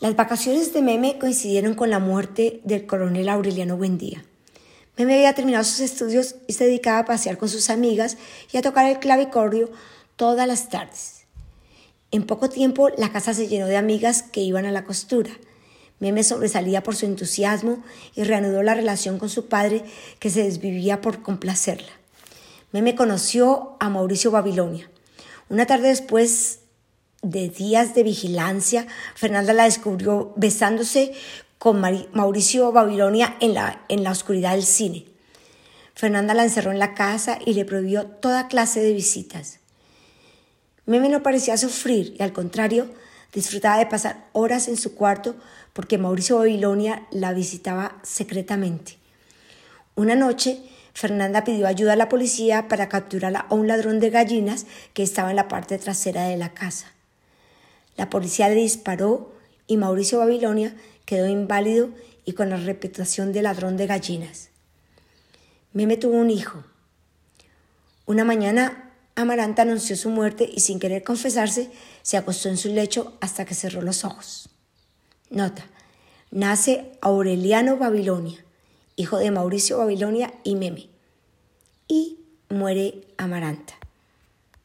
Las vacaciones de Meme coincidieron con la muerte del coronel Aureliano Buendía. Meme había terminado sus estudios y se dedicaba a pasear con sus amigas y a tocar el clavicordio todas las tardes. En poco tiempo la casa se llenó de amigas que iban a la costura. Meme sobresalía por su entusiasmo y reanudó la relación con su padre que se desvivía por complacerla. Meme conoció a Mauricio Babilonia. Una tarde después de días de vigilancia, Fernanda la descubrió besándose con Mauricio Babilonia en la, en la oscuridad del cine. Fernanda la encerró en la casa y le prohibió toda clase de visitas. Meme no parecía sufrir y al contrario, disfrutaba de pasar horas en su cuarto porque Mauricio Babilonia la visitaba secretamente. Una noche, Fernanda pidió ayuda a la policía para capturar a un ladrón de gallinas que estaba en la parte trasera de la casa. La policía le disparó y Mauricio Babilonia quedó inválido y con la reputación de ladrón de gallinas. Meme tuvo un hijo. Una mañana Amaranta anunció su muerte y sin querer confesarse se acostó en su lecho hasta que cerró los ojos. Nota. Nace Aureliano Babilonia, hijo de Mauricio Babilonia y Meme. Y muere Amaranta.